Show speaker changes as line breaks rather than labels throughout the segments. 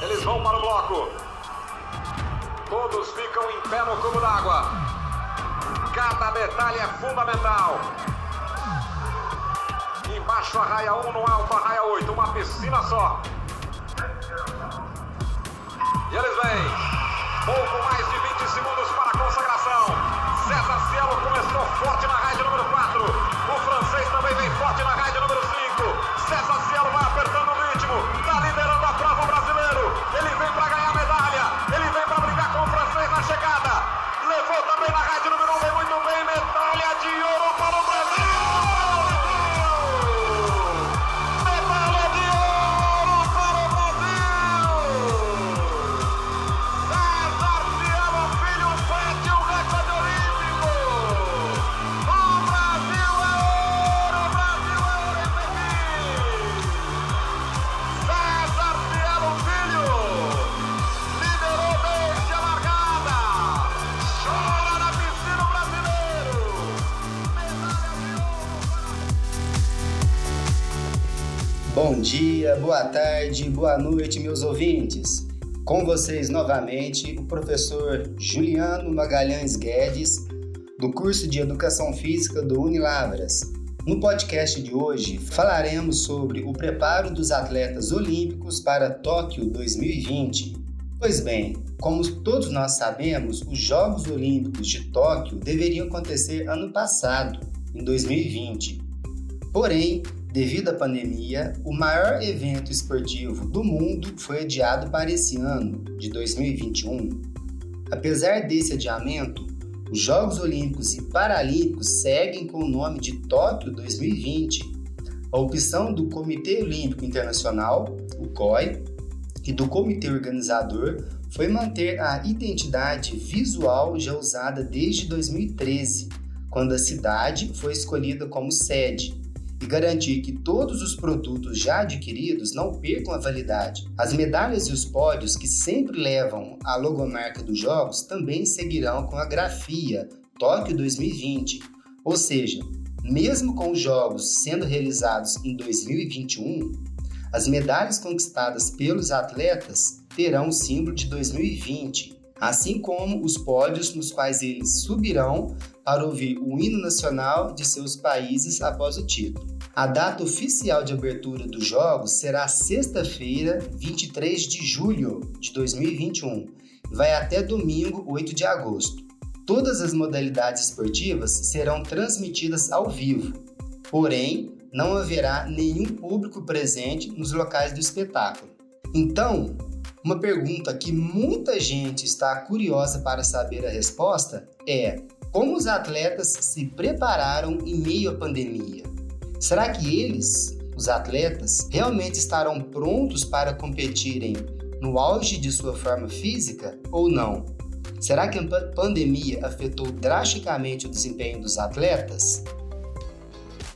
Eles vão para o bloco. Todos ficam em pé no cubo d'água. Cada detalhe é fundamental. Embaixo a raia 1, no alto a raia 8. Uma piscina só. E eles vêm. Pouco mais de 20 segundos para a consagração. César Cielo começou forte na raia número 4. O francês também vem forte na raia número
Bom dia, boa tarde, boa noite, meus ouvintes. Com vocês novamente o professor Juliano Magalhães Guedes, do curso de Educação Física do Unilavras. No podcast de hoje falaremos sobre o preparo dos atletas olímpicos para Tóquio 2020. Pois bem, como todos nós sabemos, os Jogos Olímpicos de Tóquio deveriam acontecer ano passado, em 2020. Porém, devido à pandemia, o maior evento esportivo do mundo foi adiado para esse ano, de 2021. Apesar desse adiamento, os Jogos Olímpicos e Paralímpicos seguem com o nome de Tóquio 2020. A opção do Comitê Olímpico Internacional, o COI, e do comitê organizador foi manter a identidade visual já usada desde 2013, quando a cidade foi escolhida como sede, e garantir que todos os produtos já adquiridos não percam a validade. As medalhas e os pódios que sempre levam a logomarca dos Jogos também seguirão com a grafia Tóquio 2020, ou seja, mesmo com os Jogos sendo realizados em 2021, as medalhas conquistadas pelos atletas terão o símbolo de 2020, assim como os pódios nos quais eles subirão para ouvir o hino nacional de seus países após o título. A data oficial de abertura dos Jogos será sexta-feira, 23 de julho de 2021 e vai até domingo, 8 de agosto. Todas as modalidades esportivas serão transmitidas ao vivo, porém, não haverá nenhum público presente nos locais do espetáculo. Então, uma pergunta que muita gente está curiosa para saber a resposta é: como os atletas se prepararam em meio à pandemia? Será que eles, os atletas, realmente estarão prontos para competirem no auge de sua forma física ou não? Será que a pandemia afetou drasticamente o desempenho dos atletas?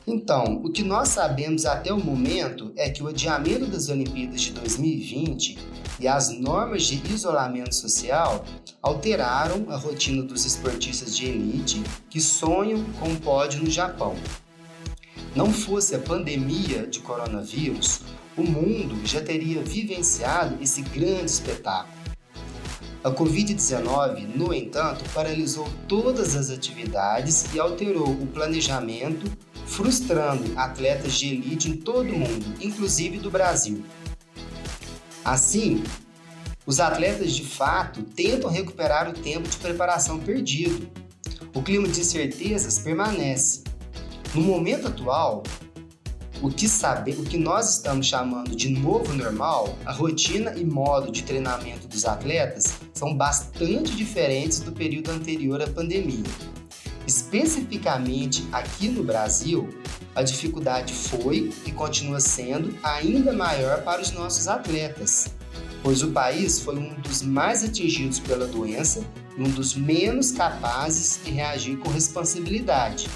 Então, o que nós sabemos até o momento é que o adiamento das Olimpíadas de 2020 e as normas de isolamento social alteraram a rotina dos esportistas de elite que sonham com pódio no Japão. Não fosse a pandemia de coronavírus, o mundo já teria vivenciado esse grande espetáculo. A Covid-19, no entanto, paralisou todas as atividades e alterou o planejamento, frustrando atletas de elite em todo o mundo, inclusive do Brasil. Assim, os atletas de fato tentam recuperar o tempo de preparação perdido. O clima de incertezas permanece. No momento atual, o que saber, o que nós estamos chamando de novo normal, a rotina e modo de treinamento dos atletas são bastante diferentes do período anterior à pandemia. Especificamente aqui no Brasil, a dificuldade foi e continua sendo ainda maior para os nossos atletas, pois o país foi um dos mais atingidos pela doença e um dos menos capazes de reagir com responsabilidade,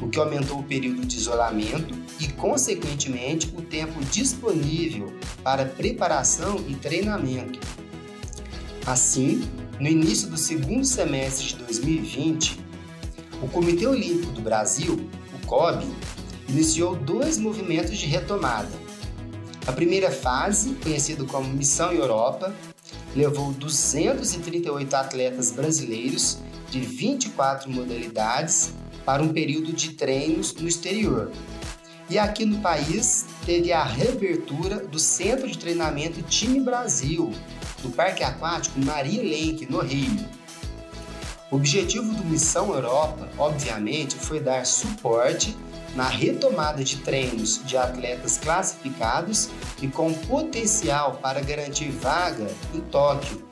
o que aumentou o período de isolamento e, consequentemente, o tempo disponível para preparação e treinamento. Assim, no início do segundo semestre de 2020, o Comitê Olímpico do Brasil, o COB, iniciou dois movimentos de retomada. A primeira fase, conhecida como Missão Europa, levou 238 atletas brasileiros de 24 modalidades para um período de treinos no exterior. E aqui no país teve a reabertura do Centro de Treinamento Time Brasil, do Parque Aquático Maria Lenk, no Rio. O objetivo do Missão Europa, obviamente, foi dar suporte na retomada de treinos de atletas classificados e com potencial para garantir vaga em Tóquio.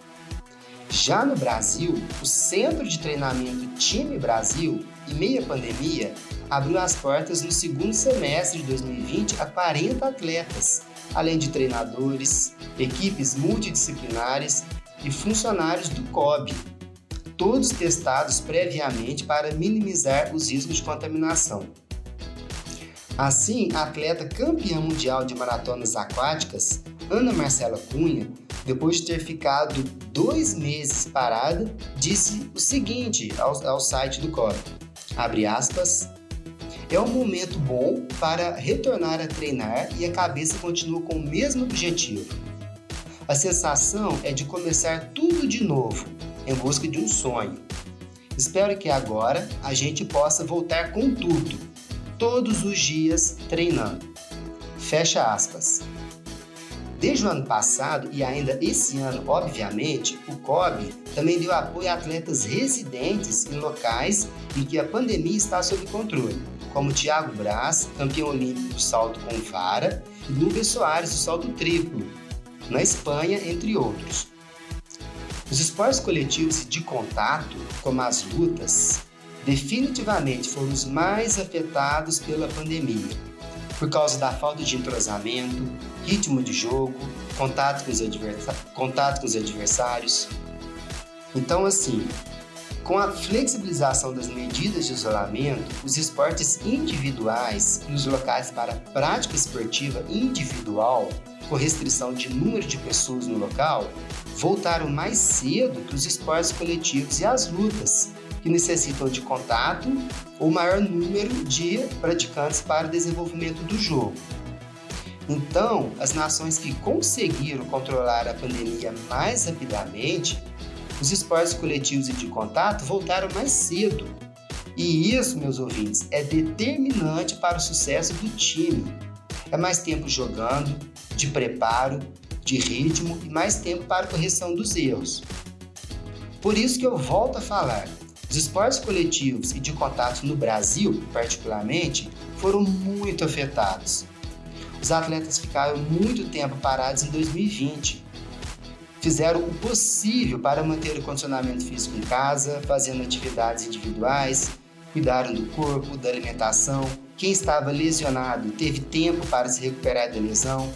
Já no Brasil, o Centro de Treinamento Time Brasil, em meia pandemia, abriu as portas no segundo semestre de 2020 a 40 atletas, além de treinadores, equipes multidisciplinares e funcionários do COB, todos testados previamente para minimizar os riscos de contaminação. Assim, a atleta campeã mundial de maratonas aquáticas, Ana Marcela Cunha, depois de ter ficado dois meses parada, disse o seguinte ao, ao site do COB, abre aspas, é um momento bom para retornar a treinar e a cabeça continua com o mesmo objetivo. A sensação é de começar tudo de novo, em busca de um sonho. Espero que agora a gente possa voltar com tudo, todos os dias treinando. Fecha aspas. Desde o ano passado e ainda esse ano, obviamente, o COB também deu apoio a atletas residentes em locais em que a pandemia está sob controle, como Thiago Braz, campeão olímpico do salto com vara, e Lucas Soares do salto triplo, na Espanha, entre outros. Os esportes coletivos de contato, como as lutas, definitivamente foram os mais afetados pela pandemia por causa da falta de entrosamento, ritmo de jogo, contato com os, contato com os adversários. Então, assim, com a flexibilização das medidas de isolamento, os esportes individuais e os locais para prática esportiva individual, com restrição de número de pessoas no local, voltaram mais cedo que os esportes coletivos e as lutas, que necessitam de contato ou maior número de praticantes para o desenvolvimento do jogo. Então, as nações que conseguiram controlar a pandemia mais rapidamente, os esportes coletivos e de contato voltaram mais cedo. E isso, meus ouvintes, é determinante para o sucesso do time. É mais tempo jogando, de preparo, de ritmo e mais tempo para correção dos erros. Por isso que eu volto a falar, os esportes coletivos e de contato no Brasil, particularmente, foram muito afetados. Os atletas ficaram muito tempo parados em 2020. Fizeram o possível para manter o condicionamento físico em casa, fazendo atividades individuais, cuidaram do corpo, da alimentação. Quem estava lesionado teve tempo para se recuperar da lesão.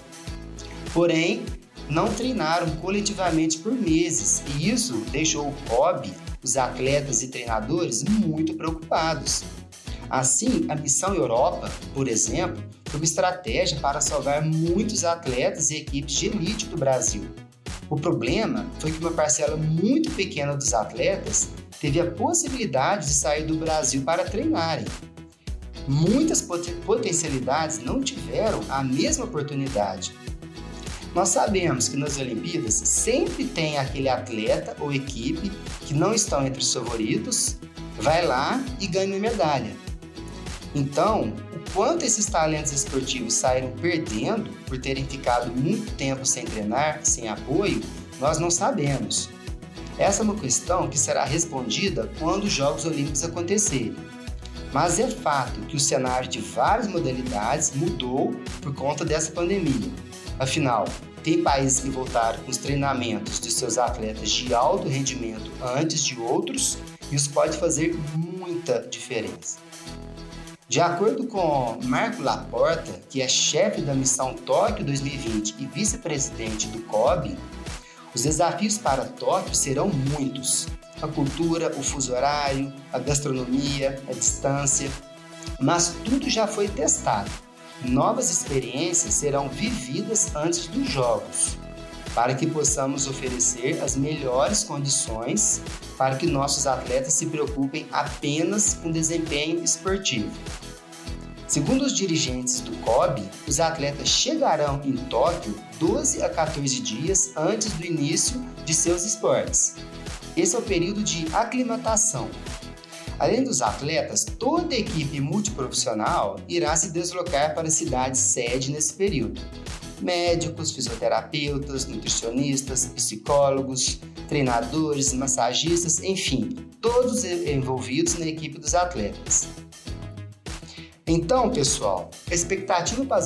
Porém, não treinaram coletivamente por meses e isso deixou o hobby os atletas e treinadores muito preocupados. Assim, a Missão Europa, por exemplo, foi uma estratégia para salvar muitos atletas e equipes de elite do Brasil. O problema foi que uma parcela muito pequena dos atletas teve a possibilidade de sair do Brasil para treinarem. Muitas potencialidades não tiveram a mesma oportunidade nós sabemos que nas Olimpíadas sempre tem aquele atleta ou equipe que não estão entre os favoritos, vai lá e ganha uma medalha. Então, o quanto esses talentos esportivos saíram perdendo por terem ficado muito tempo sem treinar, sem apoio, nós não sabemos. Essa é uma questão que será respondida quando os Jogos Olímpicos acontecerem. Mas é fato que o cenário de várias modalidades mudou por conta dessa pandemia. Afinal, tem países que voltaram com os treinamentos de seus atletas de alto rendimento antes de outros, e isso pode fazer muita diferença. De acordo com Marco Laporta, que é chefe da missão Tóquio 2020 e vice-presidente do COB, os desafios para Tóquio serão muitos. A cultura, o fuso horário, a gastronomia, a distância, mas tudo já foi testado novas experiências serão vividas antes dos Jogos, para que possamos oferecer as melhores condições para que nossos atletas se preocupem apenas com desempenho esportivo. Segundo os dirigentes do COB, os atletas chegarão em Tóquio 12 a 14 dias antes do início de seus esportes. Esse é o período de aclimatação. Além dos atletas, toda a equipe multiprofissional irá se deslocar para a cidade sede nesse período. Médicos, fisioterapeutas, nutricionistas, psicólogos, treinadores, massagistas, enfim, todos envolvidos na equipe dos atletas. Então, pessoal, a expectativa para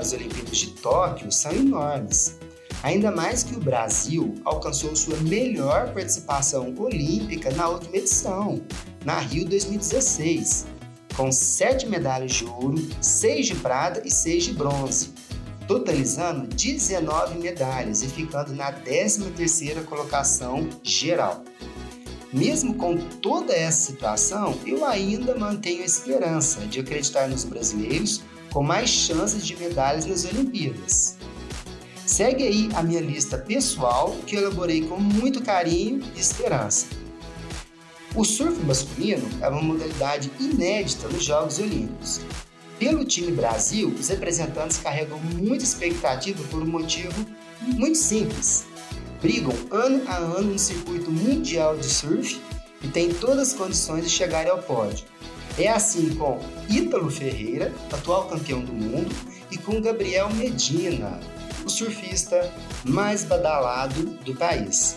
as Olimpíadas de Tóquio são enormes. Ainda mais que o Brasil alcançou sua melhor participação olímpica na última edição, na Rio 2016, com sete medalhas de ouro, seis de prata e seis de bronze, totalizando 19 medalhas e ficando na 13ª colocação geral. Mesmo com toda essa situação, eu ainda mantenho a esperança de acreditar nos brasileiros com mais chances de medalhas nas Olimpíadas. Segue aí a minha lista pessoal que eu elaborei com muito carinho e esperança. O surf masculino é uma modalidade inédita nos Jogos Olímpicos. Pelo time Brasil, os representantes carregam muita expectativa por um motivo muito simples. Brigam ano a ano no circuito mundial de surf e têm todas as condições de chegar ao pódio. É assim com Ítalo Ferreira, atual campeão do mundo, e com Gabriel Medina, o surfista mais badalado do país.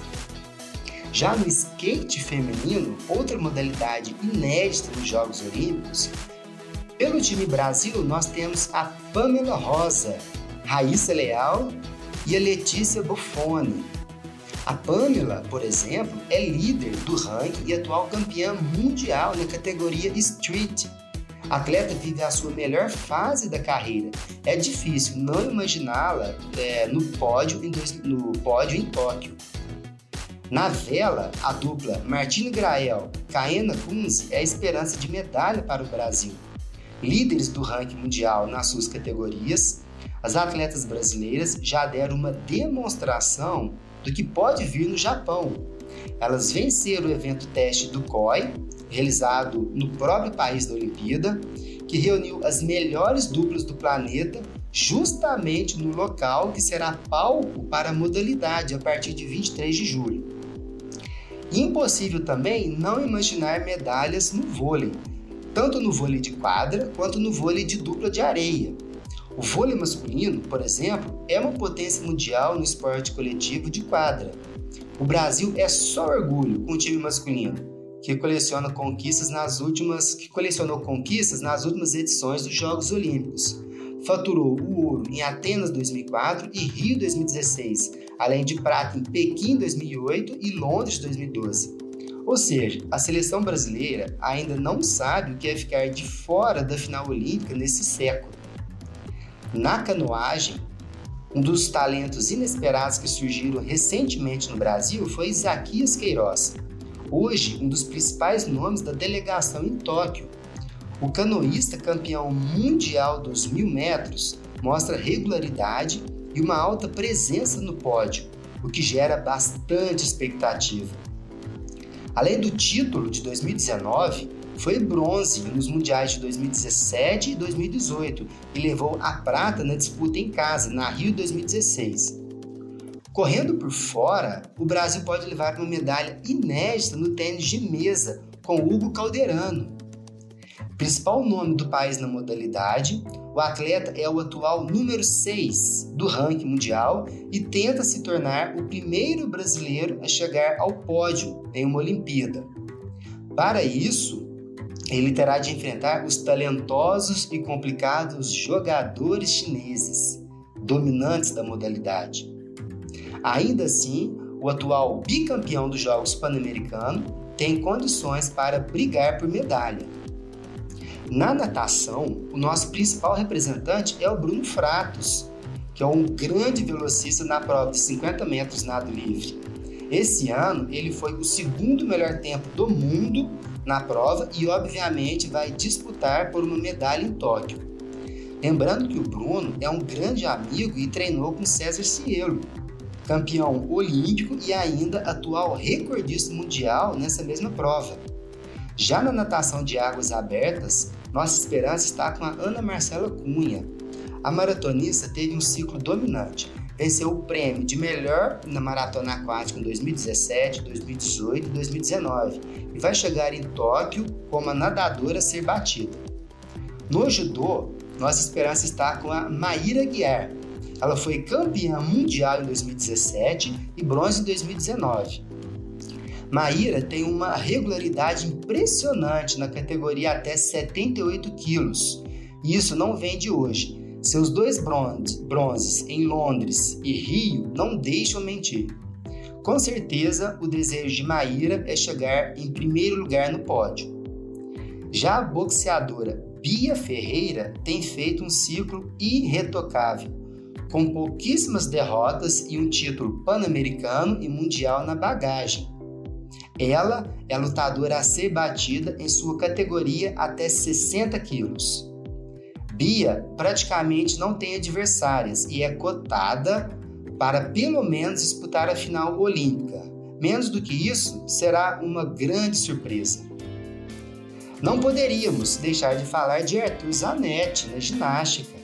Já no skate feminino, outra modalidade inédita nos Jogos Olímpicos, pelo time Brasil nós temos a Pamela Rosa, Raíssa Leal e a Letícia Buffoni. A Pamela, por exemplo, é líder do ranking e atual campeã mundial na categoria Street, atleta vive a sua melhor fase da carreira. É difícil não imaginá-la é, no, pódio em no pódio em Tóquio. Na vela, a dupla Martino Grael, Caena Kunze é a esperança de medalha para o Brasil. Líderes do ranking mundial nas suas categorias, as atletas brasileiras já deram uma demonstração do que pode vir no Japão. Elas venceram o evento teste do COI realizado no próprio país da Olimpíada, que reuniu as melhores duplas do planeta justamente no local que será palco para a modalidade a partir de 23 de julho. Impossível também não imaginar medalhas no vôlei, tanto no vôlei de quadra quanto no vôlei de dupla de areia. O vôlei masculino, por exemplo, é uma potência mundial no esporte coletivo de quadra. O Brasil é só orgulho com o time masculino, que coleciona conquistas nas últimas, que colecionou conquistas nas últimas edições dos Jogos Olímpicos. Faturou o ouro em Atenas 2004 e Rio 2016, além de prata em Pequim 2008 e Londres 2012. Ou seja, a seleção brasileira ainda não sabe o que é ficar de fora da final olímpica nesse século. Na canoagem, um dos talentos inesperados que surgiram recentemente no Brasil foi Isaquias Queiroz, hoje um dos principais nomes da delegação em Tóquio. O canoísta campeão mundial dos mil metros mostra regularidade e uma alta presença no pódio, o que gera bastante expectativa. Além do título de 2019, foi bronze nos mundiais de 2017 e 2018 e levou a prata na disputa em casa, na Rio 2016. Correndo por fora, o Brasil pode levar uma medalha inédita no tênis de mesa com Hugo Calderano. Principal nome do país na modalidade, o atleta é o atual número 6 do ranking mundial e tenta se tornar o primeiro brasileiro a chegar ao pódio em uma Olimpíada. Para isso, ele terá de enfrentar os talentosos e complicados jogadores chineses, dominantes da modalidade. Ainda assim, o atual bicampeão dos Jogos Pan-Americanos tem condições para brigar por medalha. Na natação, o nosso principal representante é o Bruno Fratos, que é um grande velocista na prova de 50 metros nado livre. Esse ano, ele foi o segundo melhor tempo do mundo na prova e, obviamente, vai disputar por uma medalha em Tóquio. Lembrando que o Bruno é um grande amigo e treinou com César Cielo, campeão olímpico e ainda atual recordista mundial nessa mesma prova. Já na natação de águas abertas, nossa esperança está com a Ana Marcela Cunha. A maratonista teve um ciclo dominante. Venceu o prêmio de melhor na maratona aquática em 2017, 2018 e 2019 e vai chegar em Tóquio como a nadadora a ser batida. No judô, nossa esperança está com a Maíra Guiar. Ela foi campeã mundial em 2017 e bronze em 2019. Maíra tem uma regularidade impressionante na categoria até 78 quilos. E isso não vem de hoje. Seus dois bronzes em Londres e Rio não deixam mentir. Com certeza, o desejo de Maíra é chegar em primeiro lugar no pódio. Já a boxeadora Bia Ferreira tem feito um ciclo irretocável, com pouquíssimas derrotas e um título pan-americano e mundial na bagagem. Ela é lutadora a ser batida em sua categoria até 60 quilos. Bia praticamente não tem adversárias e é cotada para pelo menos disputar a final olímpica. Menos do que isso, será uma grande surpresa. Não poderíamos deixar de falar de Arthur Zanetti na ginástica.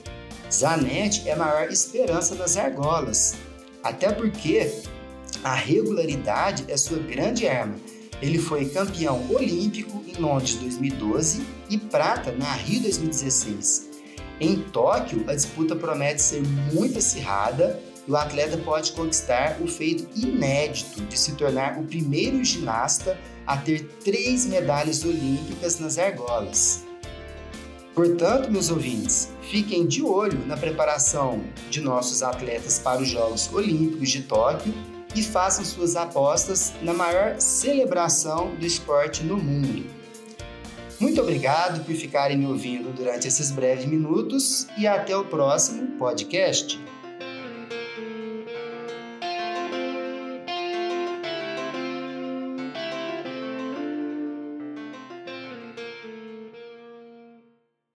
Zanetti é a maior esperança das argolas, até porque a regularidade é sua grande arma. Ele foi campeão olímpico em Londres 2012 e prata na Rio 2016. Em Tóquio, a disputa promete ser muito acirrada e o atleta pode conquistar o feito inédito de se tornar o primeiro ginasta a ter três medalhas olímpicas nas argolas. Portanto, meus ouvintes, fiquem de olho na preparação de nossos atletas para os Jogos Olímpicos de Tóquio e façam suas apostas na maior celebração do esporte no mundo. Muito obrigado por ficarem me ouvindo durante esses breves minutos e até o próximo podcast.